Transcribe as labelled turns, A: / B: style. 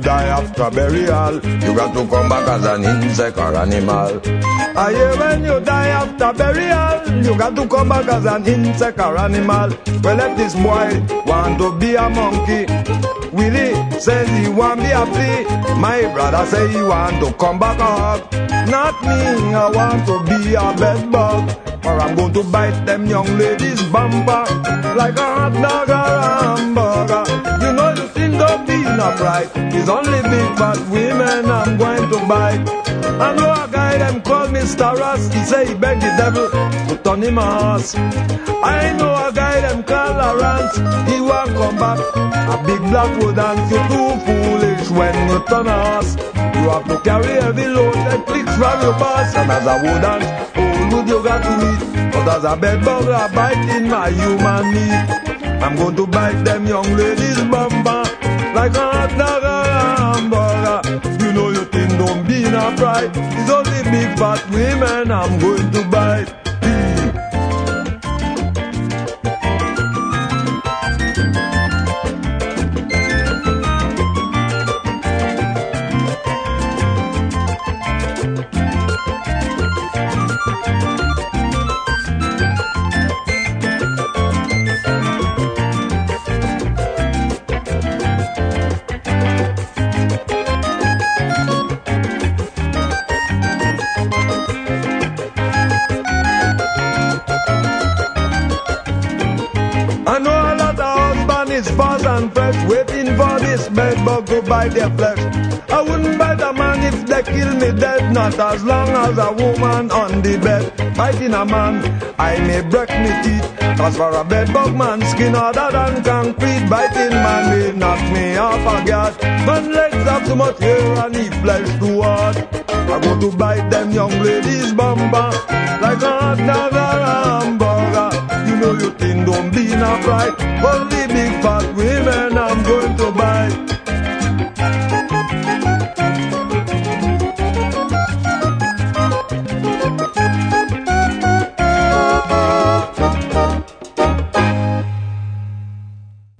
A: die after burial, you got to come back as an insect or animal. I hear when you die after burial, you got to come back as an insect or animal. Well, let this boy want to be a monkey. Willie says he want be a flea. My brother say he want to come back up. Not me, I want to be a bed bug. Or I'm going to bite them young ladies' bumper like a hot dog or a hamburger. Don't right. It's only big fat women I'm going to bite. I know a guy them call Mr. Ross. He say he beg the devil to turn him a horse. I know a guy them call Lawrence. He want come back. A big black wood and you too foolish when you turn a horse. You have to carry heavy load that clicks from your boss. And as a wooden, oh, wood you got to eat. But as a bed bug, I bite in my human meat. I'm going to bite them young ladies' bumper It's only big fat women I'm going to bite. I know a lot of husband is fast and fresh, waiting for this bed bug to bite their flesh. I wouldn't bite a man if they kill me dead, not as long as a woman on the bed. Biting a man, I may break me teeth. Cause for a bed bug man, skin harder than concrete. Biting man may knock me off a guard. Man legs have too much hair and he flesh too hard. I go to bite them young ladies' bumper like a not right. Only big fat